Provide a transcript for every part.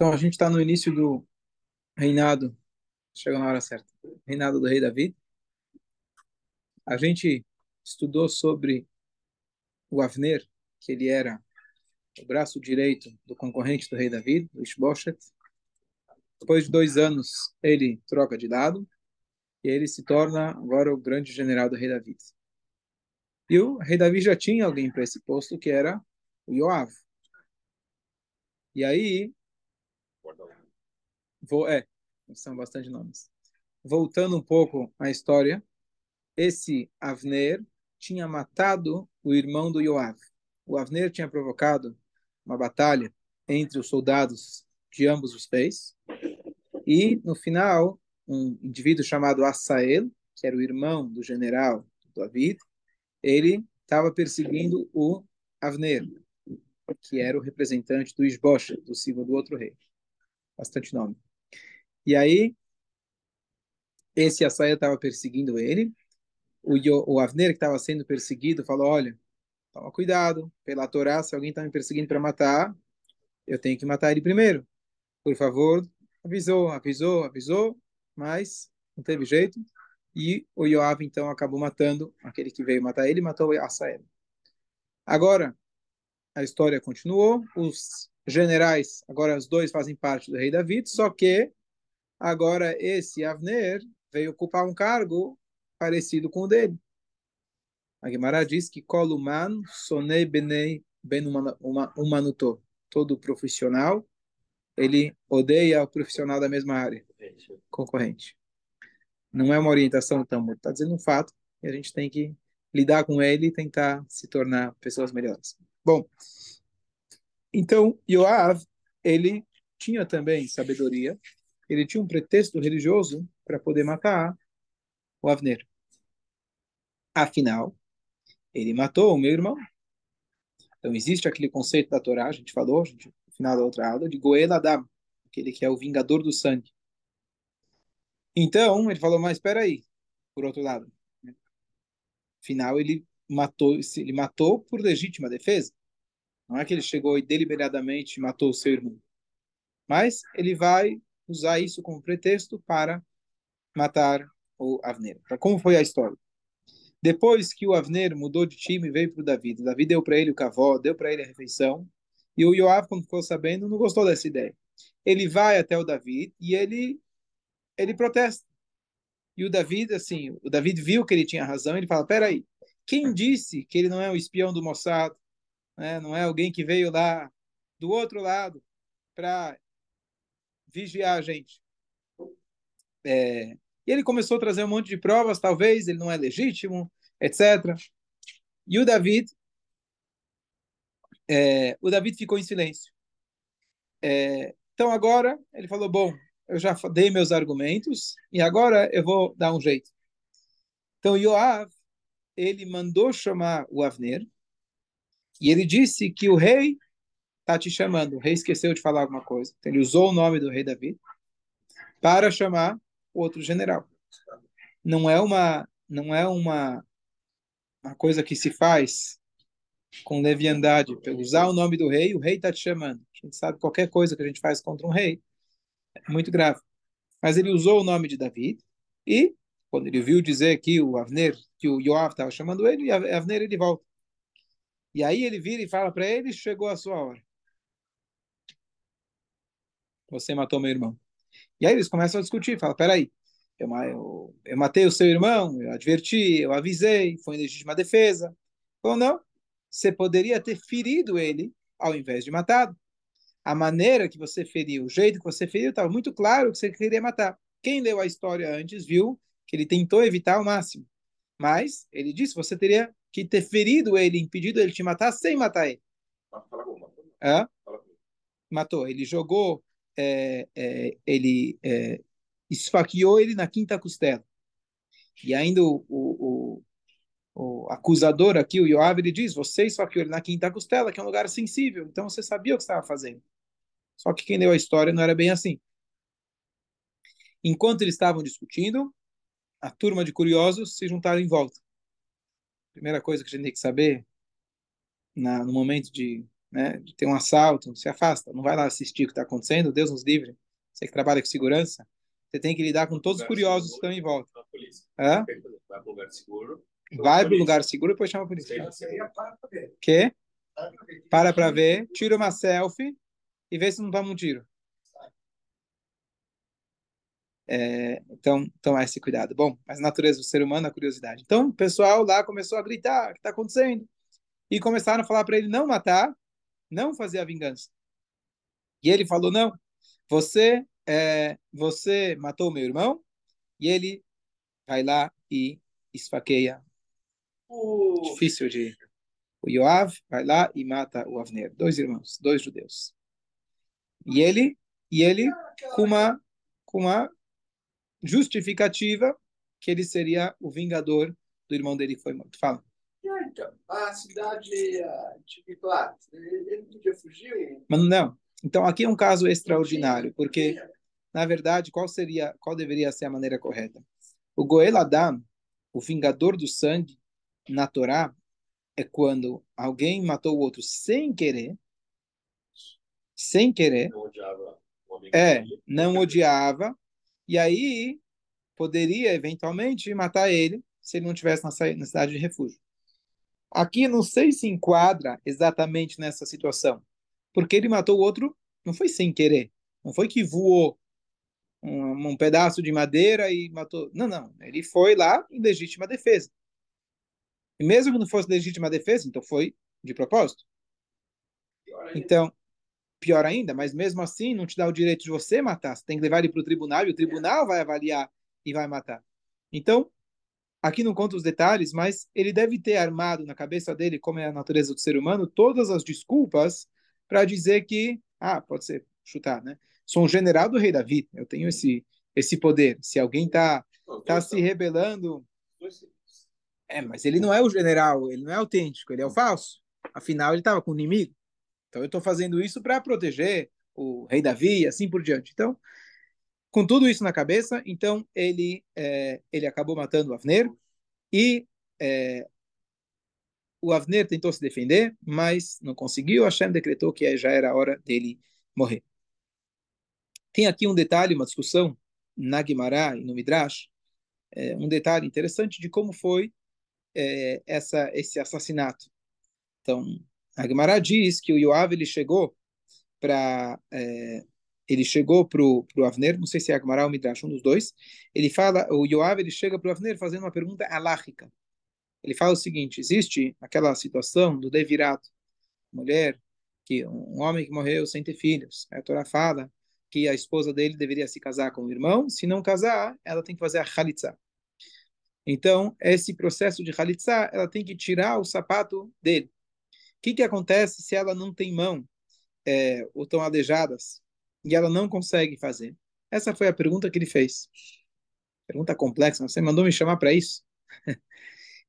Então a gente está no início do reinado, chega na hora certa, reinado do rei Davi. A gente estudou sobre o Avner, que ele era o braço direito do concorrente do rei Davi, o Ishboshet. Depois de dois anos, ele troca de lado e ele se torna agora o grande general do rei Davi. E o rei Davi já tinha alguém para esse posto, que era o Yoav. E aí, vou, é, são bastante nomes. Voltando um pouco à história, esse Avner tinha matado o irmão do Yoav. O Avner tinha provocado uma batalha entre os soldados de ambos os reis. E, no final, um indivíduo chamado Asael, que era o irmão do general David, ele estava perseguindo o Avner, que era o representante do Isbosh, do do outro rei. Bastante nome. E aí, esse Asael estava perseguindo ele. O, o Avner, que estava sendo perseguido, falou: Olha, toma cuidado, pela Torá, se alguém está me perseguindo para matar, eu tenho que matar ele primeiro. Por favor, avisou, avisou, avisou, mas não teve jeito. E o Yoav, então, acabou matando aquele que veio matar ele, matou Asael. Agora, a história continuou, os generais, agora os dois fazem parte do rei David, só que agora esse Avner veio ocupar um cargo parecido com o dele. A Gemara diz que Koluman sonei benei ben umanuto. Todo profissional, ele odeia o profissional da mesma área, concorrente. Não é uma orientação tão, está dizendo um fato e a gente tem que lidar com ele e tentar se tornar pessoas melhores. Bom, então Yoav, ele tinha também sabedoria, ele tinha um pretexto religioso para poder matar o Avner. Afinal, ele matou o meu irmão. Então existe aquele conceito da Torá, a gente falou, a gente, no final da outra aula, de Goel Adam, aquele que é o vingador do sangue. Então, ele falou, mas espera aí, por outro lado. Afinal, ele matou, ele matou por legítima defesa. Não é que ele chegou e deliberadamente matou o seu irmão. Mas ele vai usar isso como pretexto para matar o Avner. Como foi a história? Depois que o Avner mudou de time e veio para o Davi, o Davi deu para ele o cavó, deu para ele a refeição, e o Yoav, quando ficou sabendo, não gostou dessa ideia. Ele vai até o Davi e ele ele protesta. E o David, assim, o David viu que ele tinha razão, ele fala: peraí, quem disse que ele não é o espião do Mossad? Né? Não é alguém que veio lá do outro lado para vigiar a gente? É, e ele começou a trazer um monte de provas, talvez ele não é legítimo, etc. E o David, é, o David ficou em silêncio. É, então agora ele falou: bom, eu já dei meus argumentos e agora eu vou dar um jeito. Então Yoav, ele mandou chamar o Avner e ele disse que o rei está te chamando. O rei esqueceu de falar alguma coisa. Então, ele usou o nome do rei Davi para chamar o outro general. Não é uma não é uma uma coisa que se faz com leviandade, usar o nome do rei, o rei está te chamando. A gente sabe qualquer coisa que a gente faz contra um rei, é muito grave. Mas ele usou o nome de Davi e, quando ele viu dizer que o Avner, que o Yoav estava chamando ele, e Avner ele volta. E aí ele vira e fala para ele: chegou a sua hora. Você matou meu irmão. E aí eles começam a discutir, fala: peraí, eu, eu, eu matei o seu irmão, eu adverti, eu avisei, foi legítima defesa. Ou não, você poderia ter ferido ele ao invés de matado a maneira que você feriu, o jeito que você feriu, estava muito claro que você queria matar. Quem leu a história antes viu que ele tentou evitar ao máximo. Mas ele disse: você teria que ter ferido ele, impedido ele te matar sem matar ele. Hã? Matou. Ele jogou, é, é, ele é, esfaqueou ele na quinta costela. E ainda o, o, o, o acusador aqui, o Yoav, ele diz: você esfaqueou ele na quinta costela, que é um lugar sensível. Então você sabia o que estava fazendo. Só que quem leu a história não era bem assim. Enquanto eles estavam discutindo, a turma de curiosos se juntaram em volta. Primeira coisa que a gente tem que saber na, no momento de né, ter um assalto, se afasta, não vai lá assistir o que está acontecendo, Deus nos livre. Você que trabalha com segurança, você tem que lidar com todos os curiosos que estão em volta. Hã? Vai para o lugar seguro. Vai para o lugar seguro e depois chama a polícia. Que? Para para ver, tira uma selfie e vê se não toma um tiro. É, então, então, é esse cuidado. Bom, mas a natureza do ser humano, a curiosidade. Então, o pessoal lá começou a gritar: o que está acontecendo? E começaram a falar para ele não matar, não fazer a vingança. E ele falou: não, você, é, você matou meu irmão, e ele vai lá e esfaqueia. Uh. Difícil de. O Yoav vai lá e mata o Avner. Dois irmãos, dois judeus. E ele, e ele com uma, com uma justificativa que ele seria o vingador do irmão dele que foi morto. Fala. Então, a cidade de Miklat, ele podia fugir? Mas não. Então aqui é um caso extraordinário, porque na verdade qual seria, qual deveria ser a maneira correta? O Goel Adam, o vingador do sangue na Torá, é quando alguém matou o outro sem querer, sem querer, não odiava, é, não odiava, e aí poderia eventualmente matar ele se ele não tivesse na cidade de refúgio. Aqui não sei se enquadra exatamente nessa situação, porque ele matou o outro não foi sem querer, não foi que voou um, um pedaço de madeira e matou. Não, não, ele foi lá em legítima defesa. E mesmo que não fosse legítima defesa, então foi de propósito. Então, pior ainda, mas mesmo assim não te dá o direito de você matar. Você tem que levar ele para o tribunal e o tribunal vai avaliar e vai matar. Então, aqui não conta os detalhes, mas ele deve ter armado na cabeça dele, como é a natureza do ser humano, todas as desculpas para dizer que, ah, pode ser chutar, né? Sou um general do rei Davi, eu tenho esse esse poder. Se alguém está tá se rebelando, é, mas ele não é o general, ele não é autêntico, ele é o falso. Afinal, ele estava com o inimigo. Então eu estou fazendo isso para proteger o rei Davi e assim por diante. Então, com tudo isso na cabeça, então ele é, ele acabou matando o Avner e é, o Avner tentou se defender, mas não conseguiu. Hashem decretou que já era a hora dele morrer. Tem aqui um detalhe, uma discussão na Guimará e no Midrash, é, um detalhe interessante de como foi é, essa, esse assassinato. Então, a Gemara diz que o Yoav ele chegou para é, ele chegou para o Avner, não sei se é a Gemara ou Midrash, um dos dois. Ele fala, o Yoav ele chega para o Avner fazendo uma pergunta alágica. Ele fala o seguinte: existe aquela situação do devirato, mulher que um homem que morreu sem ter filhos. A Torá fala que a esposa dele deveria se casar com o irmão. Se não casar, ela tem que fazer a halitzah. Então, esse processo de halitzah, ela tem que tirar o sapato dele. O que, que acontece se ela não tem mão é, ou estão aleijadas e ela não consegue fazer? Essa foi a pergunta que ele fez. Pergunta complexa, você mandou me chamar para isso?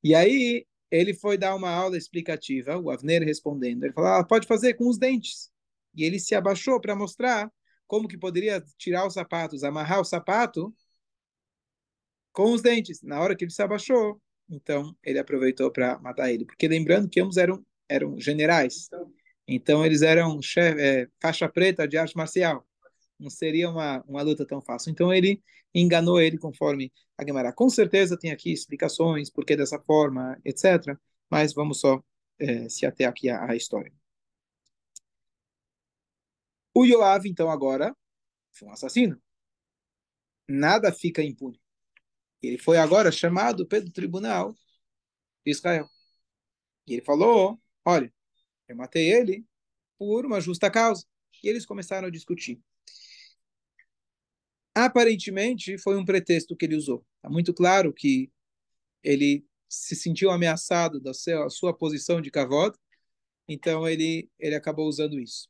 e aí, ele foi dar uma aula explicativa, o Avner respondendo. Ele falou, ah, pode fazer com os dentes. E ele se abaixou para mostrar como que poderia tirar os sapatos, amarrar o sapato com os dentes. Na hora que ele se abaixou, então ele aproveitou para matar ele. Porque lembrando que ambos eram eram generais. Então eles eram chef, é, faixa preta de arte marcial. Não seria uma, uma luta tão fácil. Então ele enganou ele conforme a Gemara. Com certeza tem aqui explicações, por que dessa forma, etc. Mas vamos só é, se ater aqui à, à história. O Yoav, então, agora foi um assassino. Nada fica impune. Ele foi agora chamado pelo tribunal de Israel. E ele falou: Olha, eu matei ele por uma justa causa. E eles começaram a discutir. Aparentemente, foi um pretexto que ele usou. Está muito claro que ele se sentiu ameaçado da sua, sua posição de cavalo, então ele, ele acabou usando isso.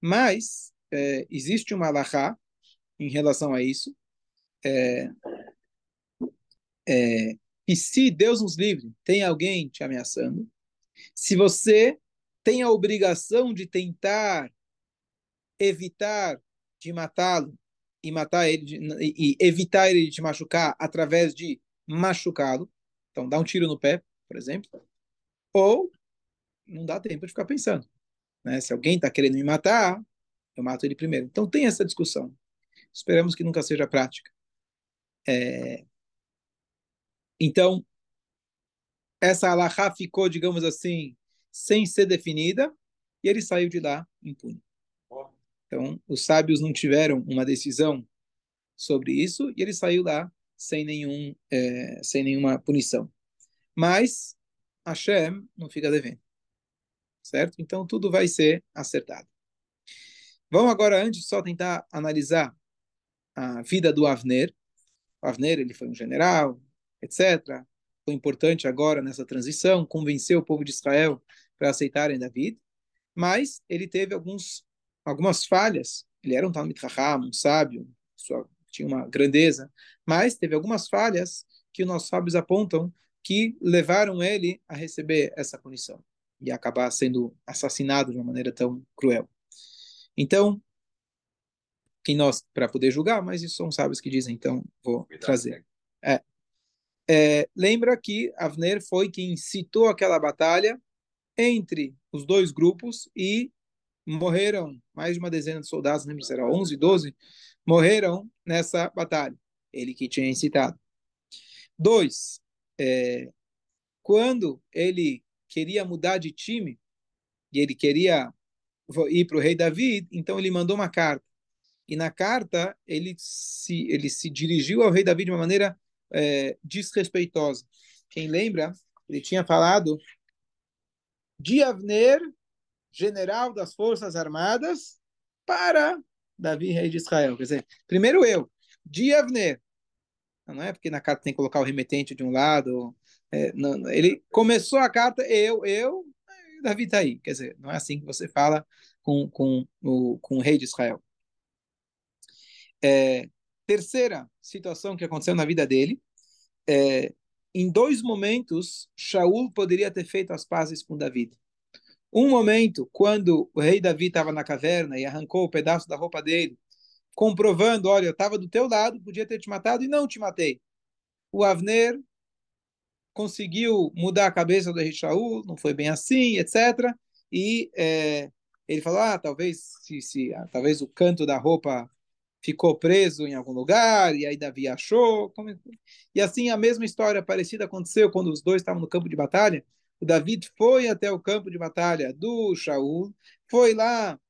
Mas é, existe uma alahá em relação a isso, é, é, e se Deus nos livre, tem alguém te ameaçando, se você tem a obrigação de tentar evitar de matá-lo e matar ele de, e evitar ele de te machucar através de machucá-lo, então dá um tiro no pé, por exemplo, ou não dá tempo de ficar pensando. Né? Se alguém está querendo me matar, eu mato ele primeiro. Então tem essa discussão. Esperamos que nunca seja prática. É... Então, essa alahá ficou, digamos assim, sem ser definida, e ele saiu de lá impune. Então, os sábios não tiveram uma decisão sobre isso, e ele saiu lá sem, nenhum, é, sem nenhuma punição. Mas Hashem não fica devendo. Certo? Então, tudo vai ser acertado. Vamos agora, antes, só tentar analisar a vida do Avner. O Avner, ele foi um general, etc. Foi importante agora nessa transição, convenceu o povo de Israel para aceitarem David, mas ele teve alguns, algumas falhas. Ele era um Talmud Raham, um sábio, sua, tinha uma grandeza, mas teve algumas falhas que os nossos sábios apontam que levaram ele a receber essa punição e acabar sendo assassinado de uma maneira tão cruel. Então, quem nós para poder julgar, mas isso são sábios que dizem, então vou Cuidado, trazer. É. É, lembra que Avner foi quem incitou aquela batalha entre os dois grupos e morreram mais de uma dezena de soldados, lembro se era 11, 12, morreram nessa batalha. Ele que tinha incitado. Dois, é, quando ele queria mudar de time e ele queria ir para o rei Davi, então ele mandou uma carta. E na carta ele se ele se dirigiu ao rei Davi de uma maneira é, desrespeitosa. Quem lembra? Ele tinha falado de Avner, general das forças armadas, para Davi, rei de Israel. Quer dizer, primeiro eu, de Avner. Não é porque na carta tem que colocar o remetente de um lado. É, não, ele começou a carta, eu, eu, Davi está aí. Quer dizer, não é assim que você fala com, com, o, com o rei de Israel. É, terceira situação que aconteceu na vida dele, é, em dois momentos, Shaul poderia ter feito as pazes com Davi. Um momento, quando o rei Davi estava na caverna e arrancou o um pedaço da roupa dele, comprovando, olha, eu estava do teu lado, podia ter te matado e não te matei. O Avner conseguiu mudar a cabeça do rei Shaul, não foi bem assim, etc. E é, ele falou, ah, talvez se, se ah, talvez o canto da roupa ficou preso em algum lugar, e aí Davi achou. E assim a mesma história parecida aconteceu quando os dois estavam no campo de batalha. O David foi até o campo de batalha do Shaul, foi lá,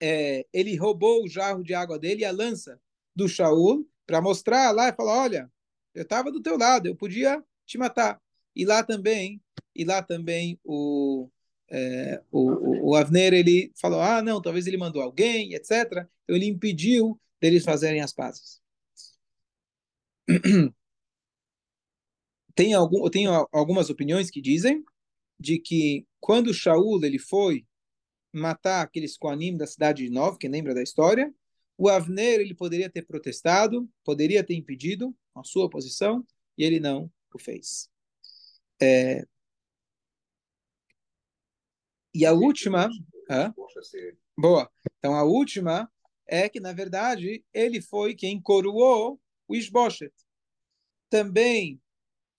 é, ele roubou o jarro de água dele e a lança do Shaul para mostrar lá e falar, olha, eu estava do teu lado, eu podia te matar. E lá também, e lá também o, é, o, o, Avner ele falou, ah, não, talvez ele mandou alguém, etc. Então ele impediu deles fazerem as pazes. Tem, algum, tem algumas opiniões que dizem de que quando Shaul ele foi matar aqueles Koanim da cidade de Nov, quem lembra da história, o Avner ele poderia ter protestado, poderia ter impedido a sua posição, e ele não o fez. É, e a última. Boa. Então a última é que, na verdade, ele foi quem coroou o Isboshet. Também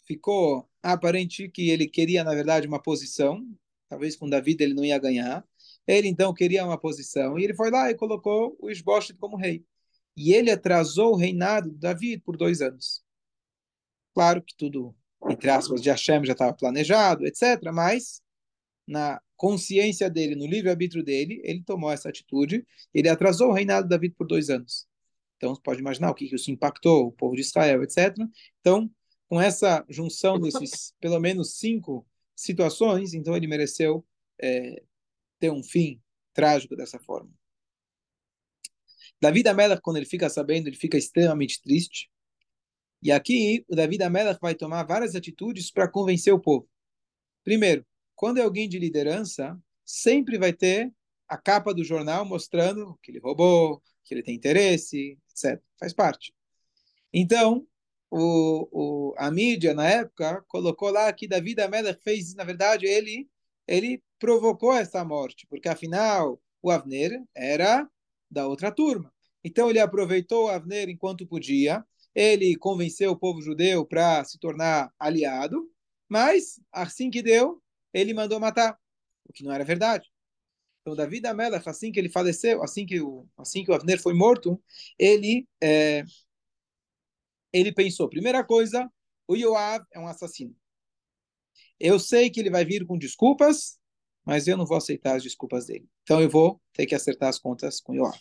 ficou aparente que ele queria, na verdade, uma posição. Talvez com Davi ele não ia ganhar. Ele então queria uma posição. E ele foi lá e colocou o Isboshet como rei. E ele atrasou o reinado de Davi por dois anos. Claro que tudo, entre aspas, de Hashem já estava planejado, etc. Mas na consciência dele, no livre-arbítrio dele, ele tomou essa atitude, ele atrasou o reinado de Davi por dois anos. Então, você pode imaginar o que isso impactou o povo de Israel, etc. Então, com essa junção desses, pelo menos, cinco situações, então ele mereceu é, ter um fim trágico dessa forma. Davi Amelach, quando ele fica sabendo, ele fica extremamente triste. E aqui, o Davi Amelach vai tomar várias atitudes para convencer o povo. Primeiro, quando é alguém de liderança, sempre vai ter a capa do jornal mostrando que ele roubou, que ele tem interesse, etc. Faz parte. Então, o, o, a mídia, na época, colocou lá que Davi Amelech fez, na verdade, ele, ele provocou essa morte, porque afinal o Avner era da outra turma. Então ele aproveitou o Avner enquanto podia, ele convenceu o povo judeu para se tornar aliado, mas assim que deu, ele mandou matar, o que não era verdade. Então, Davi da Melech, assim que ele faleceu, assim que o, assim que o Avner foi morto, ele, é, ele pensou, primeira coisa, o Yoav é um assassino. Eu sei que ele vai vir com desculpas, mas eu não vou aceitar as desculpas dele. Então eu vou ter que acertar as contas com Yoav.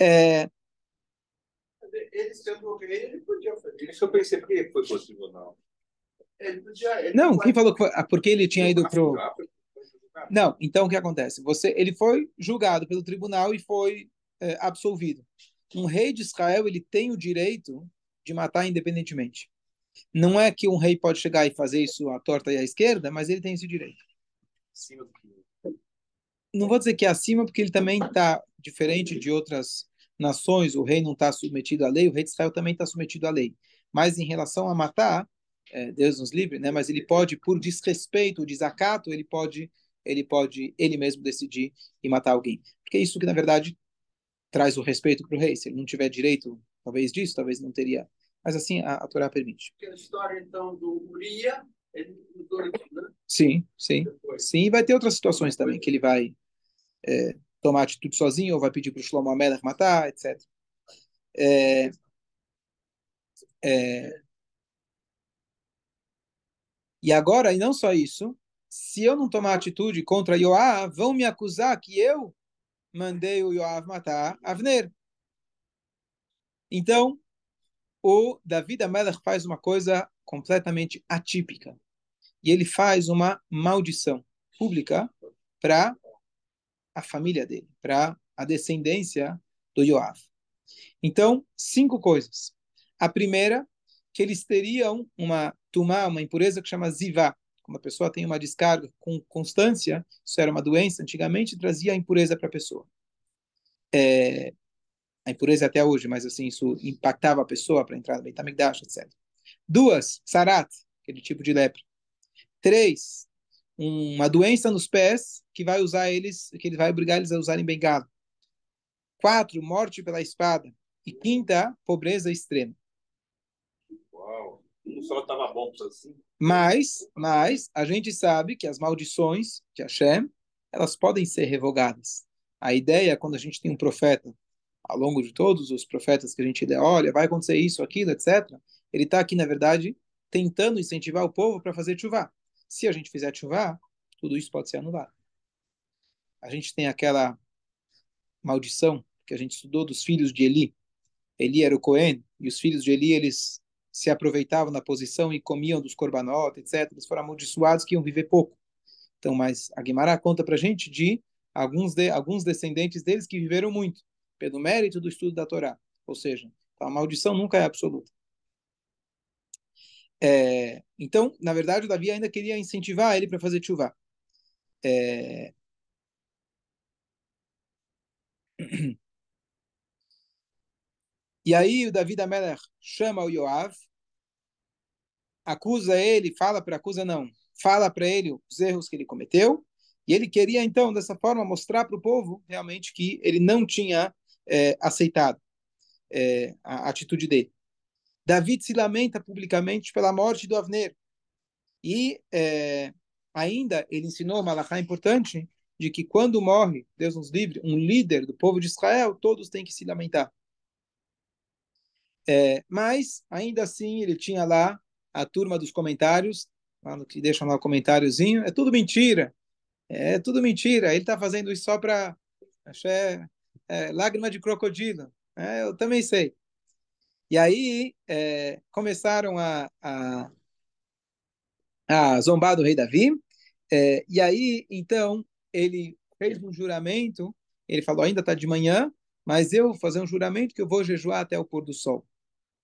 É... Ele sendo ele podia fazer. Isso eu pensei, por que foi possível não? Ele podia, ele não, quem falou que foi? Ah, porque ele tinha ido pro. Não, então o que acontece? Você, ele foi julgado pelo tribunal e foi é, absolvido. Um rei de Israel ele tem o direito de matar independentemente. Não é que um rei pode chegar e fazer isso à torta e à esquerda, mas ele tem esse direito. Não vou dizer que é acima, porque ele também está diferente de outras nações. O rei não está submetido à lei, o rei de Israel também está submetido à lei. Mas em relação a matar, é, Deus nos livre, né? Mas ele pode, por desrespeito, desacato, ele pode, ele pode ele mesmo decidir e matar alguém. Porque é isso que na verdade traz o respeito para o rei. Se ele não tiver direito, talvez disso, talvez não teria mas assim a, a Torá permite. Aquela história, então, do Uria, ele mudou né? Sim, sim. Depois. Sim, e vai ter outras situações também, que ele vai é, tomar atitude sozinho, ou vai pedir para o Shlomo Amelech matar, etc. É, é, e agora, e não só isso, se eu não tomar atitude contra Yoav, vão me acusar que eu mandei o Yoav matar Avner. Então, o David Amelech faz uma coisa completamente atípica. E ele faz uma maldição pública para a família dele, para a descendência do Yoav. Então, cinco coisas. A primeira, que eles teriam uma tumá, uma impureza que chama zivá. Quando a pessoa tem uma descarga com constância, isso era uma doença, antigamente trazia a impureza para a pessoa. É, a impureza até hoje, mas assim, isso impactava a pessoa para entrar no Beit HaMikdash, etc. Duas, sarat, aquele tipo de lepra. Três, uma doença nos pés que vai usar eles, que ele vai obrigar eles a usarem bengala. Quatro, morte pela espada. E quinta, pobreza extrema. Só estava bom assim. Mas, mas a gente sabe que as maldições de Hashem, elas podem ser revogadas. A ideia, quando a gente tem um profeta ao longo de todos os profetas que a gente lê, olha, vai acontecer isso, aquilo, etc. Ele está aqui, na verdade, tentando incentivar o povo para fazer chuva. Se a gente fizer chuva, tudo isso pode ser anulado. A gente tem aquela maldição que a gente estudou dos filhos de Eli. Eli era o Cohen, e os filhos de Eli, eles se aproveitavam da posição e comiam dos korbanot, etc. Eles foram amaldiçoados que iam viver pouco. Então, mas a Guimarães conta para gente de alguns, de alguns descendentes deles que viveram muito pelo mérito do estudo da Torá. Ou seja, a maldição nunca é absoluta. É, então, na verdade, o Davi ainda queria incentivar ele para fazer chuva. É... E aí o Davi da chama o Yoav, acusa ele, fala para acusa não, fala para ele os erros que ele cometeu, e ele queria então dessa forma mostrar para o povo realmente que ele não tinha é, aceitado é, a atitude dele. David se lamenta publicamente pela morte do Avner. E é, ainda ele ensinou uma importante de que quando morre, Deus nos livre, um líder do povo de Israel, todos têm que se lamentar. É, mas, ainda assim, ele tinha lá a turma dos comentários, no que deixam lá o comentáriozinho, é tudo mentira, é tudo mentira, ele está fazendo isso só para é, lágrima de crocodilo. É, eu também sei. E aí é, começaram a, a, a, zombar do rei Davi. É, e aí, então, ele fez um juramento. Ele falou: ainda está de manhã, mas eu vou fazer um juramento que eu vou jejuar até o pôr do sol.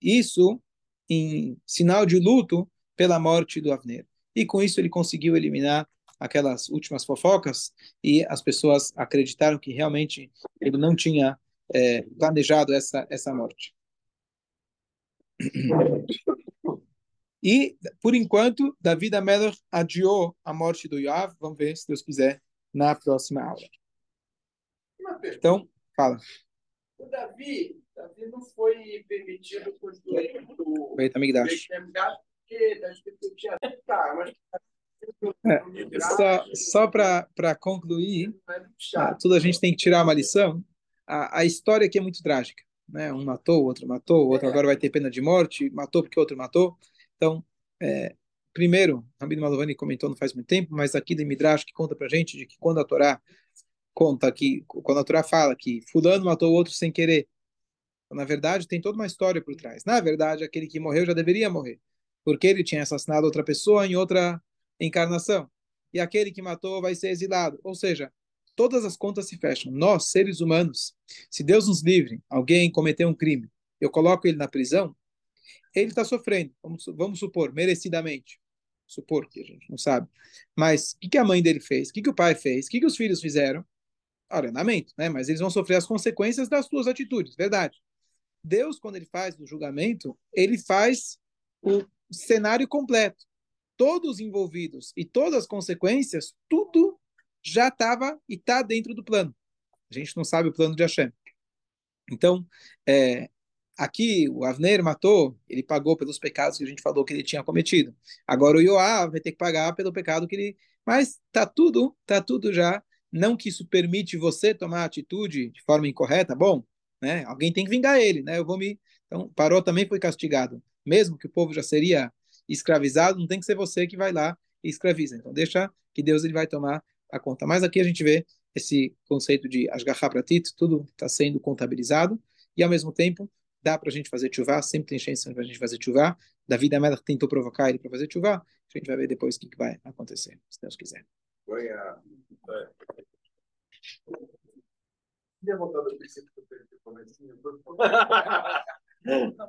Isso em sinal de luto pela morte do Avner. E com isso ele conseguiu eliminar aquelas últimas fofocas e as pessoas acreditaram que realmente ele não tinha é, planejado essa, essa morte. E, por enquanto, Davi Amelech adiou a morte do Yoav. Vamos ver, se Deus quiser, na próxima aula. Então, fala. O Davi, Davi não foi permitido construir o Beit HaMikdash. Tinha... Tá, mas É, só só para concluir, ah, tudo a gente tem que tirar uma lição. A, a história aqui é muito trágica. Né? Um matou, o outro matou, o outro agora vai ter pena de morte, matou porque o outro matou. Então, é, primeiro, Rabino Malovani comentou não faz muito tempo, mas aqui de Midrash que conta para gente de que quando a Torá conta que, quando a Torá fala que fulano matou o outro sem querer, na verdade tem toda uma história por trás. Na verdade, aquele que morreu já deveria morrer, porque ele tinha assassinado outra pessoa em outra encarnação. E aquele que matou vai ser exilado. Ou seja, todas as contas se fecham. Nós, seres humanos, se Deus nos livre, alguém cometeu um crime, eu coloco ele na prisão, ele está sofrendo, vamos, vamos supor, merecidamente. Supor que a gente não sabe. Mas o que, que a mãe dele fez? O que, que o pai fez? O que, que os filhos fizeram? Ordenamento, né? Mas eles vão sofrer as consequências das suas atitudes, verdade. Deus, quando ele faz o julgamento, ele faz o cenário completo todos envolvidos e todas as consequências, tudo já estava e está dentro do plano. A gente não sabe o plano de Hashem. Então, é, aqui o Avner matou, ele pagou pelos pecados que a gente falou que ele tinha cometido. Agora o Yoav vai ter que pagar pelo pecado que ele. Mas tá tudo, tá tudo já. Não que isso permite você tomar atitude de forma incorreta, bom, né? Alguém tem que vingar ele, né? Eu vou me. Então, parou também foi castigado, mesmo que o povo já seria escravizado, não tem que ser você que vai lá e escraviza. Então, deixa que Deus ele vai tomar a conta. Mas aqui a gente vê esse conceito de Ashgaha Pratit, tudo está sendo contabilizado, e ao mesmo tempo dá para a gente fazer chuvá, sempre tem chance para a gente fazer chuvá. Davi da Melach tentou provocar ele para fazer chuvá, a gente vai ver depois o que, que vai acontecer, se Deus quiser. Foi a. Queria voltar do princípio que eu